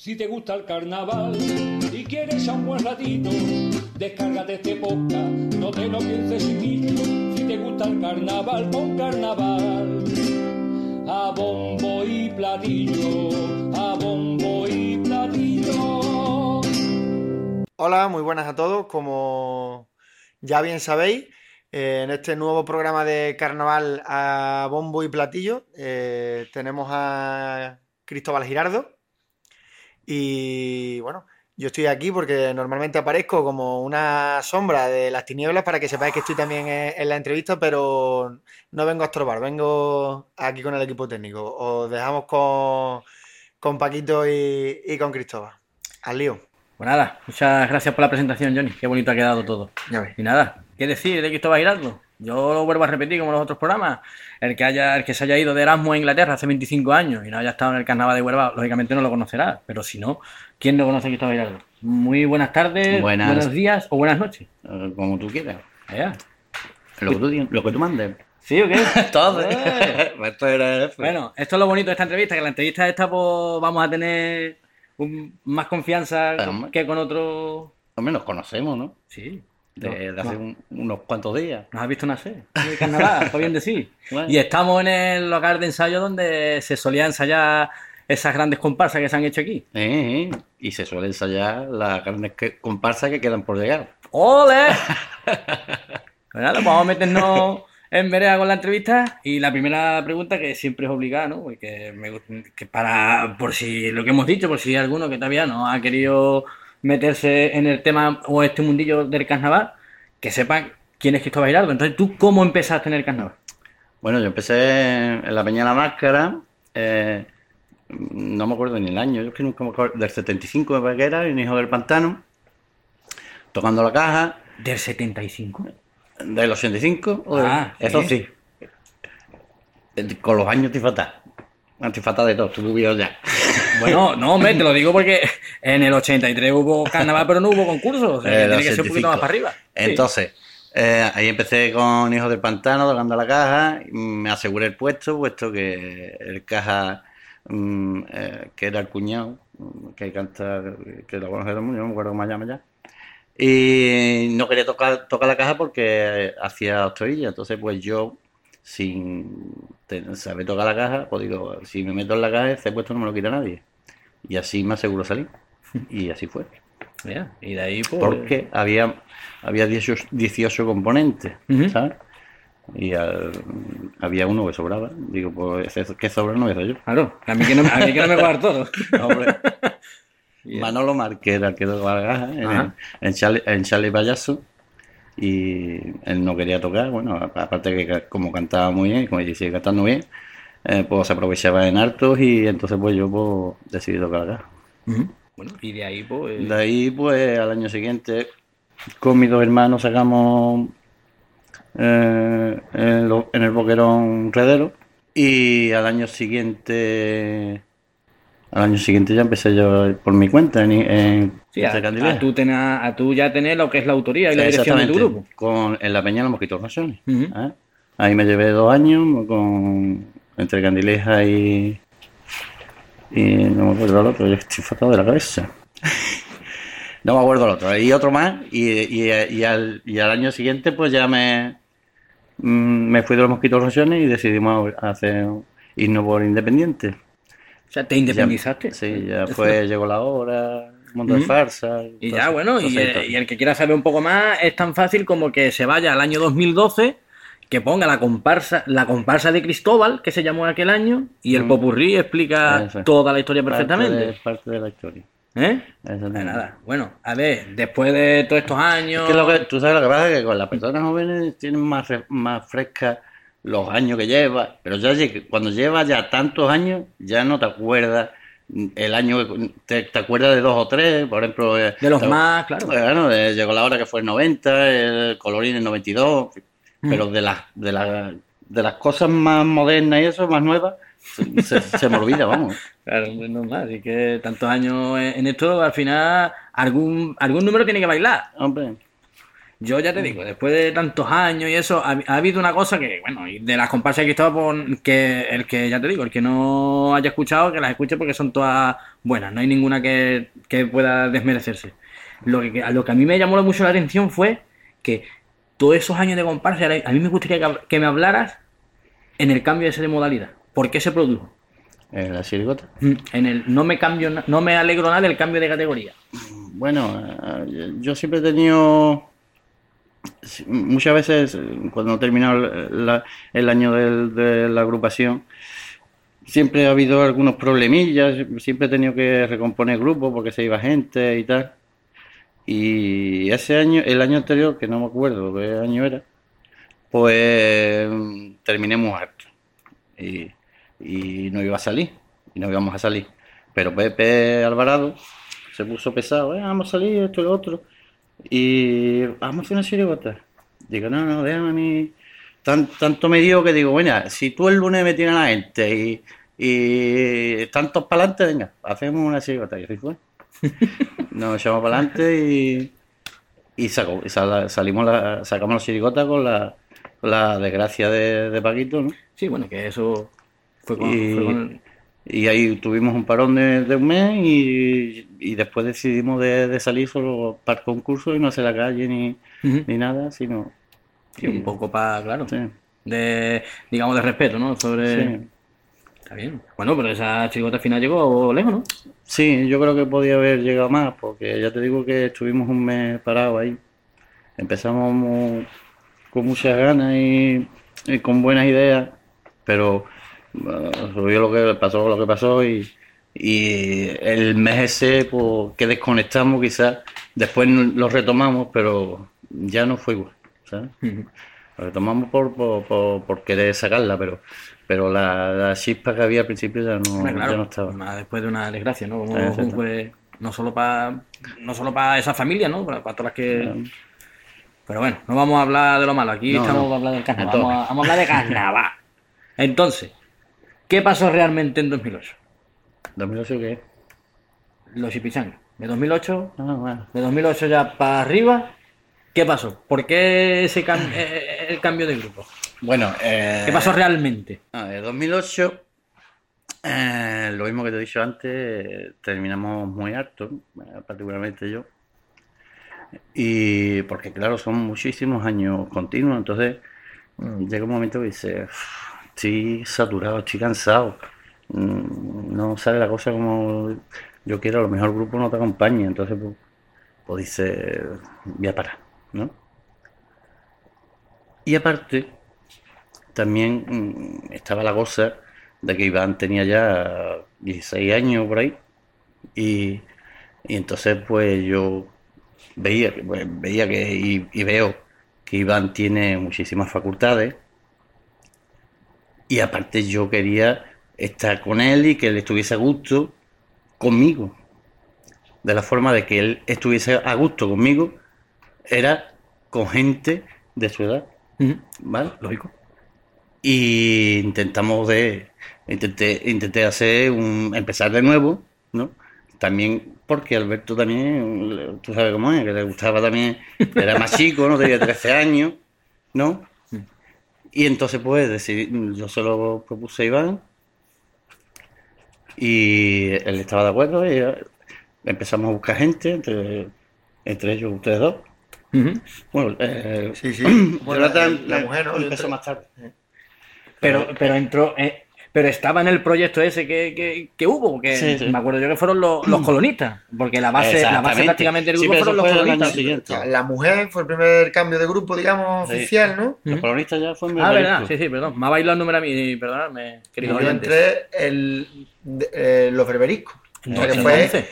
Si te gusta el carnaval y quieres a un buen ratito, descárgate este podcast, no te lo pienses chiquito. Si te gusta el carnaval, pon carnaval. A bombo y platillo, a bombo y platillo. Hola, muy buenas a todos. Como ya bien sabéis, eh, en este nuevo programa de carnaval a bombo y platillo eh, tenemos a Cristóbal Girardo. Y bueno, yo estoy aquí porque normalmente aparezco como una sombra de las tinieblas para que sepáis que estoy también en, la entrevista, pero no vengo a estorbar, vengo aquí con el equipo técnico. Os dejamos con, con Paquito y, y con Cristóbal. Al lío. Pues nada, muchas gracias por la presentación, Johnny. Qué bonito ha quedado todo. Ya ves. Y nada, ¿qué decir de Cristóbal Giraldo? Yo lo vuelvo a repetir como los otros programas. El que haya, el que se haya ido de Erasmus a Inglaterra hace 25 años y no haya estado en el carnaval de Huelva, lógicamente no lo conocerá. Pero si no, ¿quién no conoce a Cristóbal Giraldo? Muy buenas tardes, Buenas. buenos días o buenas noches. Eh, Como tú quieras. Allá. Lo que tú, lo que tú mandes. ¿Sí o qué? Todo. Eh. Esto era. Bueno, esto es lo bonito de esta entrevista, que la entrevista esta pues, vamos a tener un- más confianza que con otro... Hombre, nos conocemos, ¿no? Sí. De, de hace No. un- unos cuantos días. Nos has visto nacer el carnaval, está bien decir. Bueno. Y estamos en el local de ensayo donde se solía ensayar esas grandes comparsas que se han hecho aquí. Eh, eh. Y se suele ensayar las grandes comparsas que quedan por llegar. ¡Ole! Pues nada, vamos a meternos en vereda con la entrevista. Y la primera pregunta, que siempre es obligada, ¿no? Porque me que para, por si lo que hemos dicho, por si hay alguno que todavía no ha querido meterse en el tema o este mundillo del carnaval, que sepan quién es Cristóbal Giraldo. Entonces, ¿tú cómo empezaste en el carnaval? Bueno, yo empecé en la Peña de la Máscara. eh, no me acuerdo ni el año. Yo es que nunca me acuerdo. Del 75 me parece que era, en Hijo del Pantano. Tocando la caja. ¿Del 75? Del 85. o del- Ah, eso sí. Con los años antifatas. Antifatas de todo, tú ya. Bueno, no, hombre, te lo digo porque en el 83 hubo carnaval, pero no hubo concurso. O sea, que Eh, tiene que ser un poquito más 85. para arriba. Sí. Entonces, eh, ahí empecé con Hijos del Pantano, tocando la caja. y Me aseguré el puesto, puesto que el caja, mm, eh, que era el cuñado, mm, que canta, que lo conoce todo el mundo, no me acuerdo cómo se llama ya. Y no quería tocar, tocar la caja porque hacía octavilla. Entonces, pues yo, sin saber tocar la caja, pues digo, si me meto en la caja, ese puesto no me lo quita nadie. Y así me aseguro salir. Y así fue. Mira, y de ahí, pues. Porque había, había 18, 18 componentes. Y al- había uno que sobraba. Digo, pues que sobra no voy a hacer yo. Claro, a mí que no, a mí que no me cuadra todo. Hombre. Bien. Manolo Márquez era el que tocaba la caja en, Ajá. en, Charlie, en Charlie Payaso. Y él no quería tocar. Bueno, aparte que como cantaba muy bien, como sigue cantando bien, eh, pues se aprovechaba en hartos y entonces pues yo pues, decidí tocar. Ujú. Bueno, y de ahí, pues. De ahí, pues, al año siguiente, con mis dos hermanos sacamos eh, en, lo- en el boquerón redero. Y al año siguiente, al año siguiente ya empecé yo por mi cuenta en, en, Sí, a, a tú tener- a tú ya tener lo que es la autoría y la dirección de tu Exactamente, grupo. con, en la Peña de los Mosquitos Razones. ¿eh? Ahí me llevé dos años con, entre Candileja y, y no me acuerdo el otro, yo estoy fatal de la cabeza. No me acuerdo el otro. Y otro más. Y, y, y al, y al año siguiente, pues ya me, mm, me fui de los Mosquitos Razones y decidimos hacer irnos por Independiente. O sea, te independizaste. Ya- sí, ya fue, llegó la hora, un montón de Ujú. farsa. Y ya, bueno, y, eh, y el que quiera saber un poco más es tan fácil como que se vaya al año 2012, que ponga la comparsa, la comparsa de Cristóbal, que se llamó aquel año, y el Mm. popurrí explica Eso. toda la historia Parte perfectamente. de- Parte de la historia. ¿Eh? Exactamente. De nada. Bueno, a ver, después de todos estos años. Es que lo que, tú sabes lo que pasa es que con las personas jóvenes tienen más, más frescas los años que lleva, pero ya cuando llevas ya tantos años, ya no te acuerdas el año, te, te acuerdas de dos o tres, por ejemplo. eh, De los te- más, claro. Bueno, eh, llegó la hora que fue el 90, el colorín el 92, Mm. Pero de las, de, las, de las cosas más modernas y eso, más nuevas, se, se- se me olvida, vamos. Claro, es normal. Así que tantos años en esto, al final, algún, algún número tiene que bailar. Hombre, Yo ya te digo, después de tantos años y eso, ha, ha habido una cosa que, bueno, y de las comparsas que he estado, por, que el que, ya te digo, el que no haya escuchado, que las escuche porque son todas buenas, no hay ninguna que, que pueda desmerecerse. Lo que, a lo que a mí me llamó mucho la atención fue que todos esos años de comparsa, a mí me gustaría que, me hablaras en el cambio ese de modalidad. ¿Por qué se produjo? ¿En la chirigota? Mm, En el no me cambio, no me alegro nada del cambio de categoría. Bueno, eh, yo siempre he tenido. Muchas veces, eh, cuando he terminado el, la- el año del- de la agrupación, siempre ha habido algunos problemillas. Siempre he tenido que recomponer grupos porque se iba gente y tal. Y ese año, el año anterior, que no me acuerdo qué año era, pues terminé muy harto. Y, no iba a salir. Y no íbamos a salir. Pero Pepe Alvarado se puso pesado, "Eh, vamos a salir, esto y lo otro. Y vamos a hacer una chirigota. Digo, no, no, déjame a mí. Tan- tanto me dio que digo, bueno, si tú el lunes me tienes a la gente y, y tantos para adelante, venga, hacemos una chirigota. Y así fue. Nos echamos para adelante y, y sal- salimos la, sacamos la chirigota con la, la desgracia de, de Paquito, ¿no? Sí, bueno, que eso fue con, Y- fue con- Y ahí tuvimos un parón de, de un mes y, y después decidimos de, de salir solo para el concurso y no hacer la calle ni, ni nada, sino... Sí, un poco para, claro, Sí, de, digamos, de respeto, ¿no? Sobre... sí. Está bien. Bueno, pero esa chirigota final llegó lejos, ¿no? Sí, yo creo que podía haber llegado más, porque ya te digo que estuvimos un mes parados ahí. Empezamos con muchas ganas y, y con buenas ideas, pero bueno, subió lo que pasó, lo que pasó y, y el mes ese pues, que desconectamos quizás, después lo retomamos, pero ya no fue igual. Lo retomamos por, por, por, por querer sacarla, pero, pero la, la chispa que había al principio ya no, ya no estaba. más después de una desgracia, ¿no? Como, no solo para no solo para esa familia, ¿no? Para, para todas las que... Pero bueno, no vamos a hablar de lo malo, aquí No, estamos para hablar del carnaval, vamos a, vamos a hablar de carnaval. Entonces, ¿qué pasó realmente en 2008? ¿2008 qué? Los chipichangas. De 2008, Ah, bueno. de 2008 ya para arriba, ¿qué pasó? ¿Por qué ese cam- eh, el cambio de grupo? Bueno, eh, ¿Qué pasó realmente? a ver, 2008, eh, lo mismo que te he dicho antes, terminamos muy hartos, eh, particularmente yo. Y porque, claro, son muchísimos años continuos, entonces mm, llega un momento que dices, "Uf, estoy saturado, estoy cansado, mm, no sale la cosa como yo quiero, a lo mejor el grupo no te acompaña, entonces pues, pues dices, voy a parar, ¿no? Y aparte, también mm, estaba la cosa de que Iván tenía ya 16 años por ahí. Y, y entonces pues yo veía, que- pues, veía que y, y veo que Iván tiene muchísimas facultades. Y aparte yo quería estar con él y que él estuviese a gusto conmigo. De la forma de que él estuviese a gusto conmigo era con gente de su edad. ¿Vale? Lógico. Y intentamos de intenté intenté hacer un empezar de nuevo, ¿no? También porque Alberto también, tú sabes cómo es, que le gustaba también, era más chico, ¿no? Tenía 13 años, ¿no? Y entonces pues decidí, yo se lo propuse a Iván y él estaba de acuerdo y eh, empezamos a buscar gente, entre, entre ellos ustedes dos. Bueno, eh, Sí, sí. Bueno, Jonathan, la eh, mujer, ¿no? empezó más tarde. Pero, pero entró, eh, pero estaba en el proyecto ese que, que, que hubo, Sí, sí. me acuerdo yo que fueron los, los colonistas, porque la base, la base prácticamente del grupo fueron los colonistas. la mujer fue el primer cambio de grupo, digamos, Sí. oficial, ¿no? Los colonistas ya fue en Ah, verdad, sí, sí, perdón. Me ha bailado el número a mí, perdonadme, Y queridos yo entré el, de- eh, los berberiscos. Que fue 11.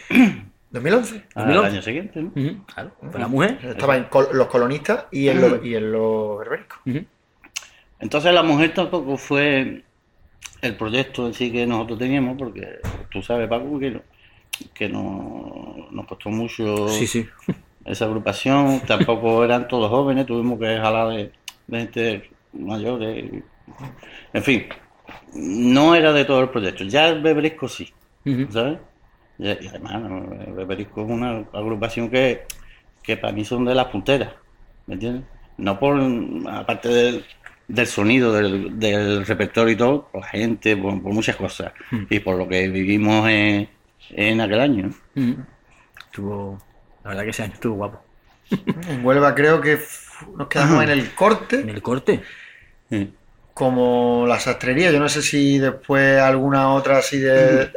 2011. Ah, 2011. el año siguiente, ¿no? Claro, fue la mujer. Estaba en col- los colonistas y en, los, y en los berberiscos. Entonces la mujer tampoco fue el proyecto en sí que nosotros teníamos, porque tú sabes, Paco, que, no- que no, nos costó mucho Sí, sí. esa agrupación, tampoco eran todos jóvenes, tuvimos que jalar de, de gente mayores. y- En fin, no era de todo el proyecto. Ya el Beberisco sí. ¿sabes? Y, y además, el Beberisco es una agrupación que, que para mí son de las punteras. ¿Me entiendes? No por, aparte del, del sonido, del, del repertorio y todo, por la gente, por, por muchas cosas. Mm. Y por lo que vivimos en, en aquel año. Mm. Estuvo. La verdad que ese año estuvo guapo. En Huelva creo que nos quedamos en el En corte, el corte. Sí. como la sastrería. Yo no sé si después alguna otra así de...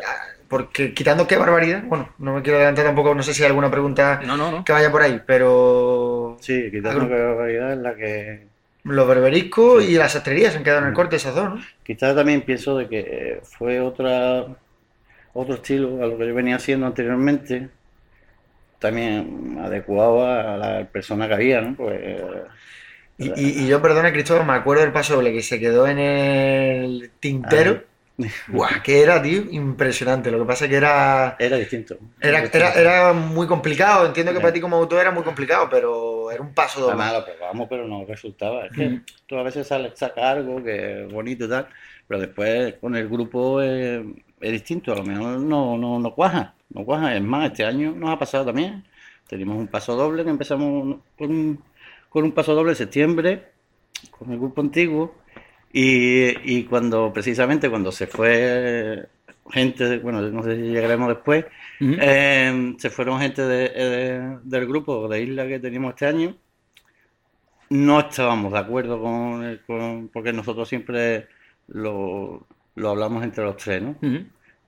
Porque quitando qué barbaridad, bueno, no me quiero adelantar tampoco, no sé si hay alguna pregunta No, no, no. que vaya por ahí, pero Sí, quitando que la realidad es la que los berberiscos y la sastrería se han quedado en el corte, esas dos, ¿no? Quizás también pienso de que fue otra otro estilo a lo que yo venía haciendo anteriormente, también adecuado a la persona que había, ¿no? Pues Y, y- y yo, perdona, Cristóbal, me acuerdo del paso doble que se quedó en el tintero. Guau, que era, tío, impresionante. Lo que pasa es que era, era distinto. era, era, era muy complicado. Entiendo que para ti como autor era muy complicado, pero era un paso doble. Además lo probamos, pero no resultaba. Es que Mm. tú a veces sales, sacas algo que es bonito y tal, pero después con el grupo es, es distinto. A lo mejor no, no, no cuaja, no cuaja. Es más, este año nos ha pasado también. Tenemos un paso doble que empezamos con un, con un paso doble en septiembre con el grupo antiguo y, y cuando precisamente cuando se fue gente, bueno, no sé si llegaremos después, Eh, se fueron gente de- de- del grupo de isla que teníamos este año. No estábamos de acuerdo con, con- porque nosotros siempre lo, lo hablamos entre los tres, ¿no?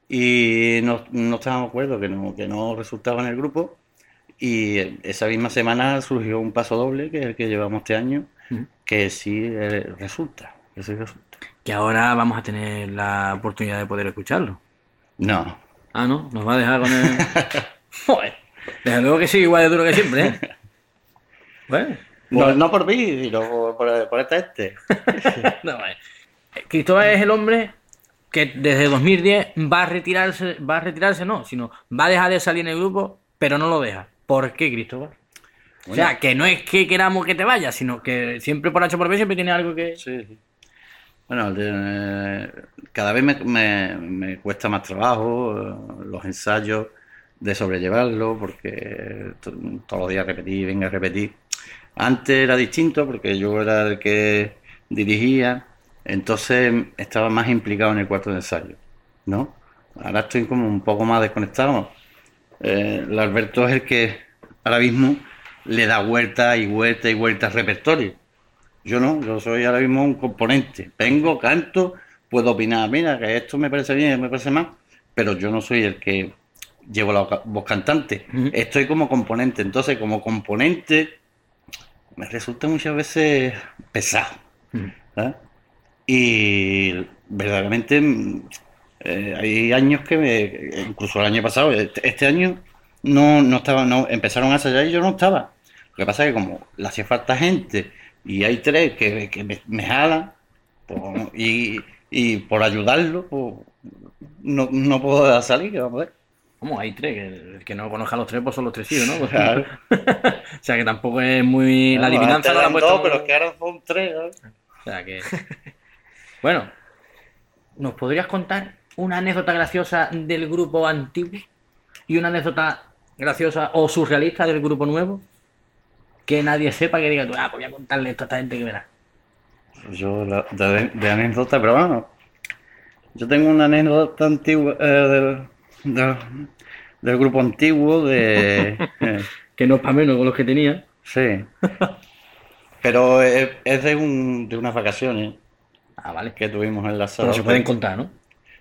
Y no, no estábamos de acuerdo que no, que no resultaba en el grupo. Y esa misma semana surgió un paso doble, que es el que llevamos este año, que sí eh, resulta. Que sí resulta. Que ahora vamos a tener la oportunidad de poder escucharlo. No, Ah, ¿no? Nos va a dejar con el. Joder. Desde luego que sigue igual de duro que siempre, ¿eh? Bueno. no, no por mí, sino por, por, por esta este. No, vale. Cristóbal es el hombre que desde 2010 va a retirarse, va a retirarse, no, sino va a dejar de salir en el grupo, pero no lo deja. ¿Por qué, Cristóbal? O sea, que no es que queramos que te vayas, sino que siempre por H por B siempre tiene algo que... Sí, sí. Bueno, de- cada vez me, cuesta más trabajo eh, los ensayos de sobrellevarlo, porque to- todos los días repetir, venga a repetir. Antes era distinto porque yo era el que dirigía, entonces estaba más implicado en el cuarto de ensayo, ¿no? Ahora estoy como un poco más desconectado. Eh, el Alberto es el que ahora mismo le da vuelta y vuelta y vuelta al repertorio. Yo no, yo soy ahora mismo un componente. Vengo, canto, puedo opinar, mira, que esto me parece bien, me parece mal, pero yo no soy el que llevo la voz cantante. Estoy como componente. Entonces, como componente, me resulta muchas veces pesado. ¿sabes? Y verdaderamente mm, eh, hay años que me, incluso el año pasado, este, este año no, no estaba, no, empezaron a ensayar y yo no estaba. Lo que pasa es que como le hacía falta gente y hay tres que, que me, me jalan y, y por ayudarlo pues, no, no puedo salir, ¿qué vamos a ver? Vamos, hay tres, que el que no conozca a los tres, pues son los tres hijos, ¿no? Claro. o sea, que tampoco es muy... la adivinanza no la ha eran puesto dos, pero es que ahora son tres. O sea que. Bueno, ¿nos podrías contar una anécdota graciosa del grupo antiguo y una anécdota graciosa o surrealista del grupo nuevo? Que nadie sepa que diga tú, ah, pues voy a contarle esto a esta gente que verá. Yo, la- de, de anécdota, pero bueno, yo tengo una anécdota antigua eh, del, del, del grupo antiguo de... eh, Que no es para menos con los que tenía. sí. Pero es, es de, un, de unas vacaciones Ah, vale. que tuvimos en la sala. Pero se pueden contar, ¿no?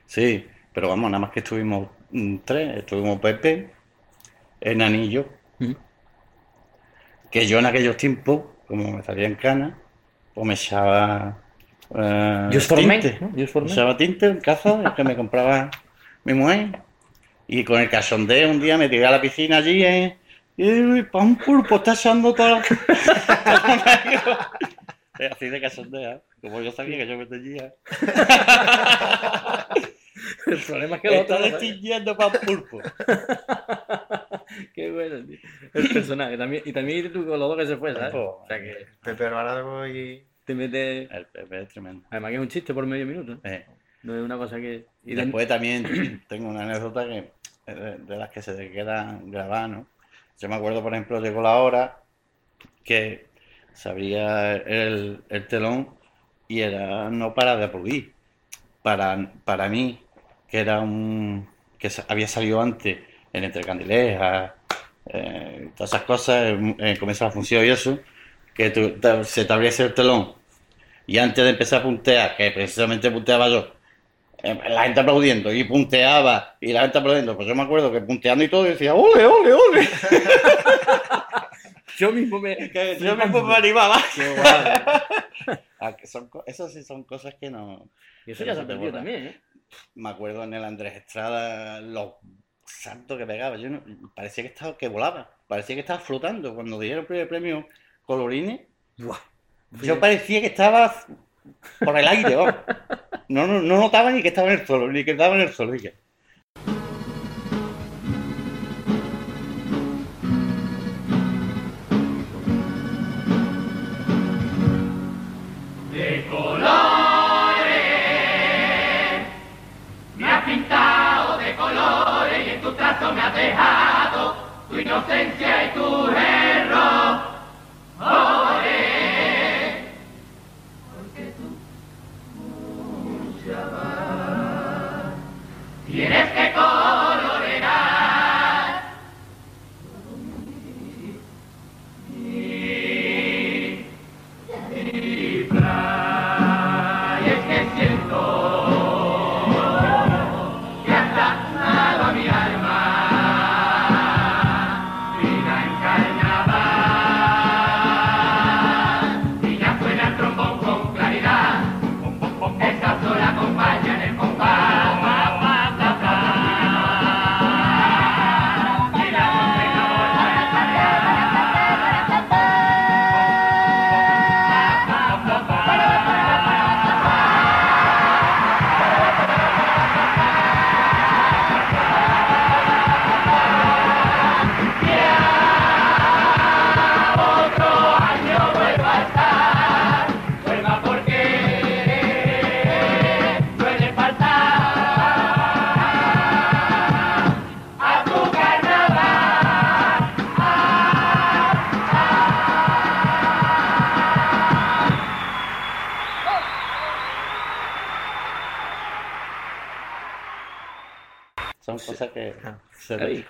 Sí, pero vamos, nada más que estuvimos mm, tres, estuvimos Pepe, Enanillo, Mm. Que yo en aquellos tiempos, como me salía en cana, pues me echaba eh, men, tinte. ¿no? For Me echaba tinte en casa, el que me compraba mi mujer. Y con el cachondeo un día me tiré a la piscina allí eh, y pa' un pulpo está echando todo. Así de cachondeo, ¿eh? como yo sabía que yo me tenía. El problema es que los Está distinguiendo para un pulpo. Qué bueno, tío. El personaje. También, y también tú con los dos que se fue, ¿sabes? O sea que Pepe Alvarado y... te metes. El Pepe es tremendo. Además que es un chiste por medio minuto. Eh, No es una cosa que. Y después también tengo una anécdota que de, de las que se te quedan grabadas, ¿no? Yo me acuerdo, por ejemplo, llegó la hora que se abría el, el telón y era no para de aplaudir. Para, para mí, que era un que había salido antes en Entre Candilejas, eh, todas esas cosas, en, en Comienza la Función y eso, que tú- te- se te abriese el telón y antes de empezar a puntear, que precisamente punteaba yo, eh, la gente aplaudiendo y punteaba y la gente aplaudiendo, pues yo me acuerdo que punteando y todo decía, ¡ole, ole, ole! Yo mismo me. Que yo mismo me animaba. Ah, que son sí son cosas que no... Y eso ya se borra. también, ¿eh? Me acuerdo en el Andrés Estrada los saltos que pegaba. Yo no- parecía que estaba que volaba, parecía que estaba flotando. Cuando dieron el primer premio Colorines, Buah. yo parecía que estaba por el aire. vamos. No, no, no notaba ni que estaba en el suelo, ni que estaba en el suelo. dije. Tu inocencia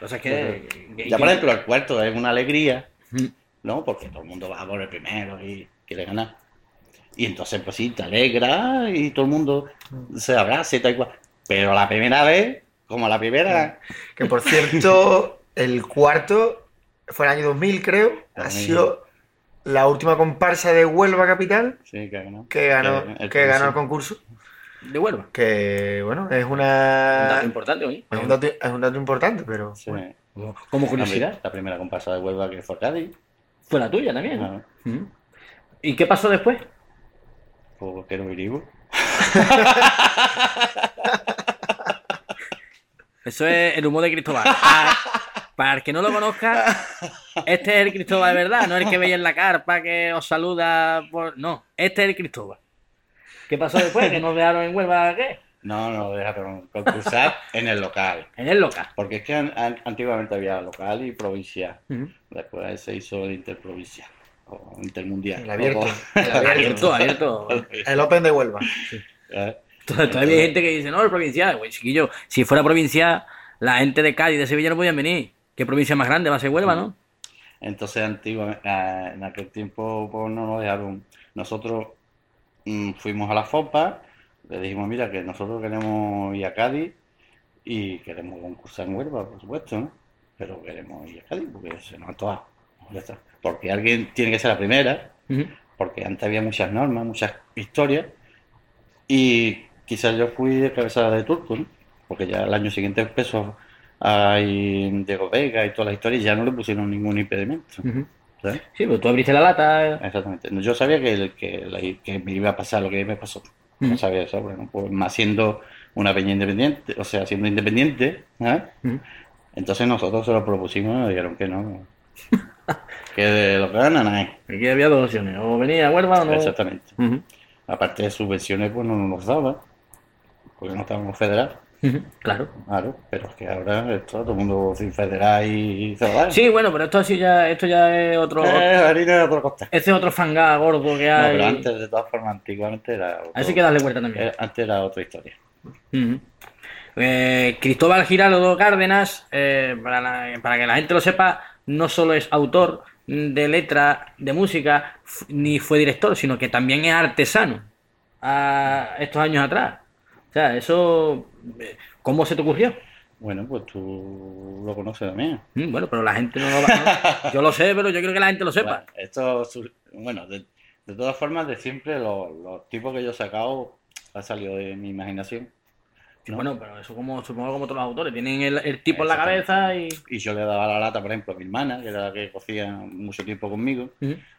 se- Claro, y cosas que. Ya por ejemplo, el cuarto es una alegría. ¿no? Porque todo el mundo va por el primero y quiere ganar. Y entonces, pues sí, te alegra y todo el mundo se abraza y tal cual. Pero la primera vez, como la primera, Que por cierto, el cuarto fue el año 2000, creo. Ha 2000. sido la última comparsa de Huelva Capital sí, que ganó. que ganó, el que ganó el próximo. concurso. De Huelva. Que bueno, es Un una. dato importante, oye. Es un dato, es un dato importante, pero. Sí. bueno. Como- Como curiosidad. La primera comparsa de Huelva que fue Cádiz. Fue la tuya también. ¿Y qué pasó después? Pues que no virimos. Eso es el humor de Cristóbal. Para, para el que no lo conozca, este es el Cristóbal de verdad, no el que veis en la carpa que os saluda por. No, este es el Cristóbal. ¿Qué pasó después? ¿Que nos dejaron en Huelva qué? No, no, dejaron concursar en el local. En el local. Porque es que an- an- antiguamente había local y provincial. Después se hizo el interprovincial. O intermundial. El abierto. O- El abierto. Abierto. El Open de Huelva. ¿Eh? Tod- Todavía hay gente que dice, no, el provincial. Güey, chiquillo, si fuera provincial, la gente de Cádiz y de Sevilla no podían venir. ¿Qué provincia más grande va a ser Huelva, no? Entonces, antiguamente, en aquel tiempo pues, no nos dejaron. Nosotros mm, fuimos a la FOPA, le dijimos, mira, que nosotros queremos ir a Cádiz y queremos concursar en Huelva, por supuesto, ¿no? Pero queremos ir a Cádiz porque se nos está. Porque alguien tiene que ser la primera, porque antes había muchas normas, muchas historias, y quizás yo fui de cabeza de turco, ¿no? Porque ya el año siguiente empezó a Diego Vega y todas las historias, y ya no le pusieron ningún impedimento. ¿Sabes? Sí, pero tú abriste la lata. Exactamente. Yo sabía que, el- que, la- que me iba a pasar lo que me pasó. No Ujú. sabía eso, bueno, pues más siendo una peña independiente, o sea, siendo independiente, ¿eh? Ujú. entonces nosotros se lo propusimos y nos dijeron que no. que de lo que ganan, hay. Aquí había dos opciones. O venía a Huelva o no. Exactamente. Aparte de subvenciones, pues no nos daba, porque no estábamos federados. Claro. Claro, pero es que ahora esto todo el mundo sin federal y celular. Sí, bueno, pero esto así ya, esto ya es otro. Eh, harina de otro costal. Este es otro fangá gordo que No, hay. pero antes, de todas formas, antiguamente era. otro- Así que darle vuelta también. eh, antes era otra historia. Eh, Cristóbal Giraldo Cárdenas, eh, para, la- para que la gente lo sepa, no solo es autor de letra, de música, ni fue director, sino que también es artesano a estos años atrás. O sea, eso, ¿cómo se te ocurrió? Bueno, pues tú lo conoces también. Mm, Bueno, pero la gente no lo va no. Yo lo sé, pero yo quiero que la gente lo sepa. Bueno, esto, bueno, de, de todas formas, de siempre los, los tipos que yo he sacado ha salido de mi imaginación. ¿no? Bueno, pero eso como supongo como todos los autores, tienen el, el tipo en la cabeza y... Y yo le daba la lata, por ejemplo, a mi hermana, que era la que cocía mucho tiempo conmigo,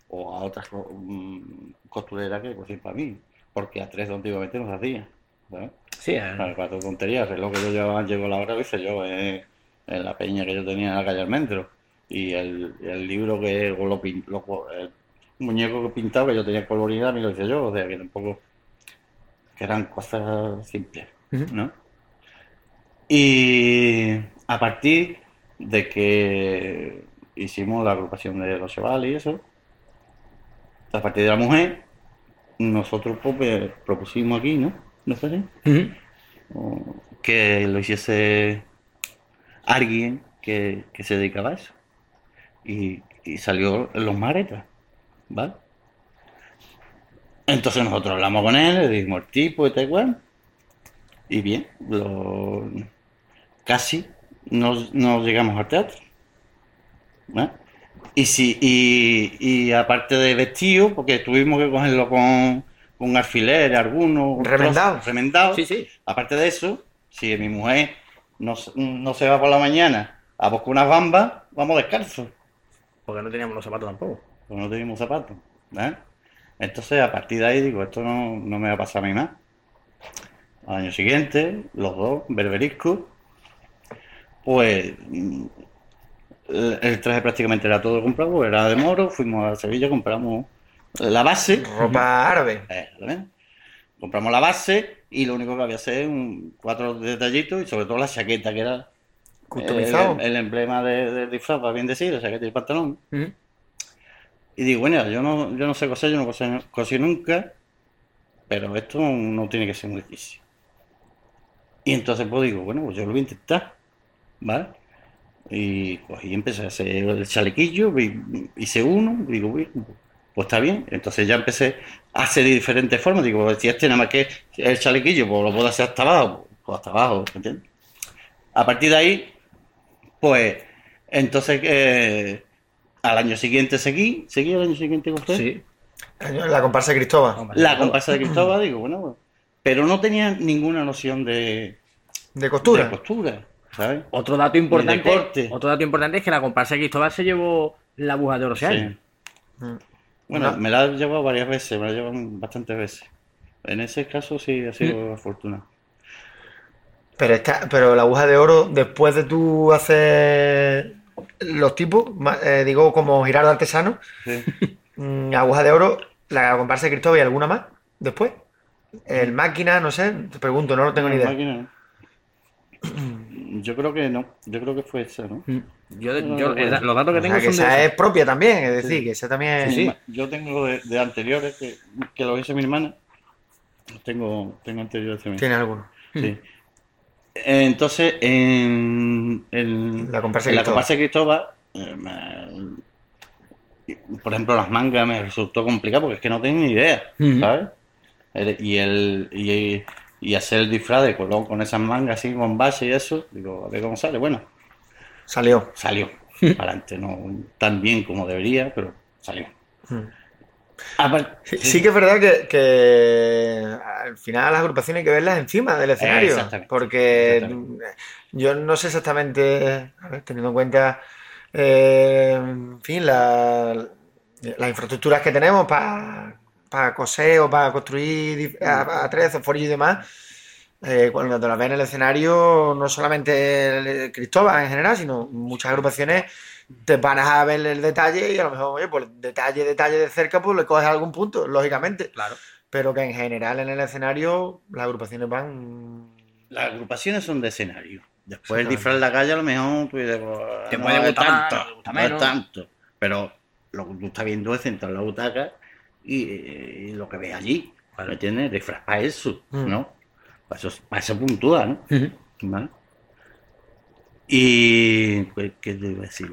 o a otras mm, costureras que cocían para mí, porque a tres antiguamente no se hacía. ¿sabes? Sí, eh, Claro, para tu tontería, el reloj que yo llevaba, llegó la hora, lo hice yo, eh, en la peña que yo tenía en la calle Almendro. Y el, el libro que, lo, pin- lo- el muñeco que pintado que yo tenía colorida, me lo hice yo, o sea que tampoco, que eran cosas simples. ¿no? Y a partir de que hicimos la agrupación de los chavales y eso, a partir de la mujer, nosotros pues, propusimos aquí, ¿no? ¿No fue así? o que lo hiciese alguien que, que se dedicaba a eso. Y, y salió en los maretas, ¿vale? Entonces nosotros hablamos con él, le dijimos el tipo y tal igual. Y bien, lo, casi nos, nos llegamos al teatro. ¿vale? Y, si, y, y aparte de vestido, porque tuvimos que cogerlo con, con alfiler, algunos. un Remendado. trozo, remendado. Sí, sí. Aparte de eso, si mi mujer no, se- no se va por la mañana a buscar unas bambas, vamos descalzos, Porque no teníamos los zapatos tampoco. porque no teníamos zapatos. ¿eh? Entonces, a partir de ahí, digo, esto no, no me va a pasar a mí más. Al año siguiente, los dos, berberisco, pues el traje prácticamente era todo comprado, era de moro, fuimos a Sevilla, compramos la base. Ropa árabe. Eh. Compramos la base y lo único que había que hacer un, cuatro detallitos y sobre todo la chaqueta que era Customizado. el, el emblema de- del disfraz, para bien decir, la chaqueta y el pantalón. Y digo, bueno, yo no, yo no sé coser, yo no cosí, cosí nunca, pero esto no tiene que ser muy difícil. Y entonces pues digo, bueno, pues yo lo voy a intentar, ¿vale? Y cogí y empecé a hacer el chalequillo, hice uno, digo, bueno, pues está bien. Entonces ya empecé a hacer de diferentes formas, digo, si este nada más que el chalequillo, pues lo puedo hacer hasta abajo, pues hasta abajo, ¿entiendes? A partir de ahí, pues, entonces eh, al año siguiente seguí, seguí al año siguiente con usted. Sí. La comparsa de Cristóbal. La comparsa de Cristóbal, digo, bueno, pues, pero no tenía ninguna noción de, De costura. de costura, ¿sabes? Otro dato importante, otro dato importante es que la comparsa de Cristóbal se llevó la aguja de oro ese año. Sí. Mm. Bueno, No. me la he llevado varias veces, me la he llevado bastantes veces. En ese caso sí ha sido afortunado. Pero, esta, pero la aguja de oro, después de tú hacer los tipos, eh, digo como Girardo Artesano, Sí. mm, aguja de oro, la comparsa de Cristóbal y alguna más después. El máquina, no sé, te pregunto, no lo tengo ni idea. Máquina. Yo creo que no, yo creo que fue esa, ¿no? Mm. Yo, yo- los datos que O tengo sea, que son de esa es propia también, es decir, que esa también Sí, sí. Yo tengo de, de anteriores que, que lo hizo mi hermana. Tengo, tengo anteriores también. tiene alguno. Sí. Entonces, en, en- La comparsa en de la Cristóbal. comparsa de Cristóbal, eh, me- por ejemplo, las mangas me resultó complicado porque es que no tenía ni idea, Ujú. ¿sabes? El- Y, el, y, y hacer el disfraz de colón con esas mangas así, con base y eso, digo, a ver cómo sale. Bueno, Salió. salió para adelante, no tan bien como debería, pero salió. Mm. Apar- Sí, sí que es verdad que, que al final las agrupaciones hay que verlas encima del escenario. Exactamente. Porque Exactamente. yo no sé exactamente, a ver, teniendo en cuenta, eh, en fin, la- las infraestructuras que tenemos para coser o para construir a- atrezos, forillos y demás, eh, cuando te las ves en el escenario, no solamente el Cristóbal en general, sino muchas agrupaciones te van a ver el detalle y a lo mejor, oye, pues detalle, detalle de cerca, pues le coges algún punto, lógicamente. Claro. Pero que en general en el escenario las agrupaciones van las agrupaciones son de escenario. Después el disfraz en la calle a lo mejor pues, Te no puede gustar más, tanto, no tanto. Pero lo que tú estás viendo es sentado en la butaca y, y lo que ves allí. ¿Me entiendes? Disfraz para eso, Mm. ¿no? Para eso, para eso puntúa, ¿no? Y. pues, ¿Qué te iba a decir?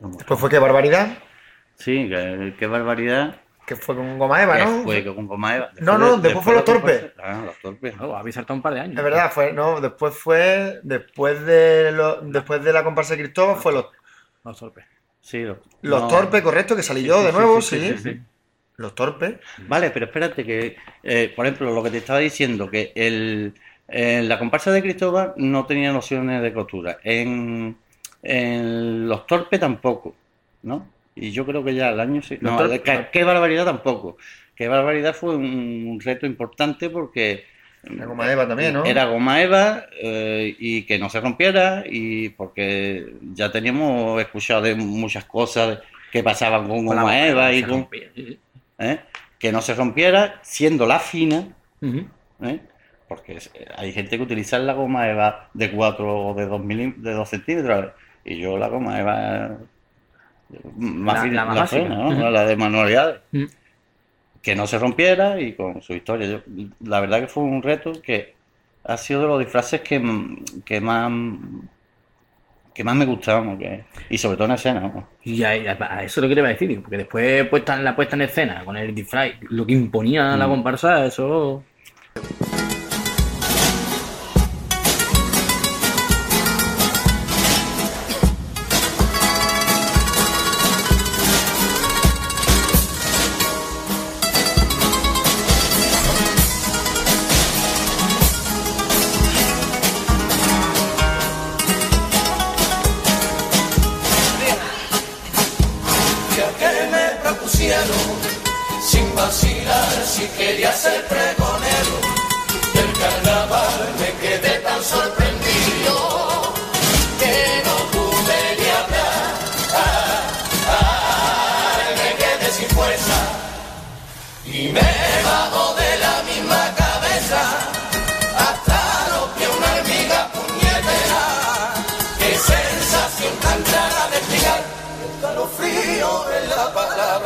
Después fue qué barbaridad, Sí, qué, qué barbaridad. que fue con Goma Eva, ¿no? fue con Goma Eva. No, no, después fue de Los Torpes. Ah, los torpes. Oh, habéis saltado un par de años. Es verdad, fue, no, después fue, después de lo- después de la comparsa de Cristóbal fue los, Los torpes. Sí, los, los no. torpes, correcto, que salí Sí, yo de sí, nuevo, sí, sí. sí, sí, sí. Los torpes. Vale, pero espérate que, eh, por ejemplo, lo que te estaba diciendo, que el, en la comparsa de Cristóbal no tenía nociones de costura. En, en los torpes tampoco, ¿no? Y yo creo que ya al año sí. No, qué barbaridad tampoco. Qué barbaridad fue un reto importante porque La Goma Eva también, ¿no? era goma eva eh, y que no se rompiera y porque ya teníamos escuchado de muchas cosas que pasaban con goma eva y con. ¿eh? que no se rompiera siendo la fina. ¿eh? porque hay gente que utiliza la goma eva de 4 o de 2 de 2 centímetros y yo la goma eva más La- fina, la más la fina, ¿no? La de manualidades. Que no se rompiera y con su historia. Yo- la verdad que fue un reto que ha sido de los disfraces que, que más que más me gustaban que- y sobre todo en escena. Y a, eso lo que te iba a decir, porque después puesta, la puesta en escena con el disfraz, lo que imponía la Mm. comparsa, eso.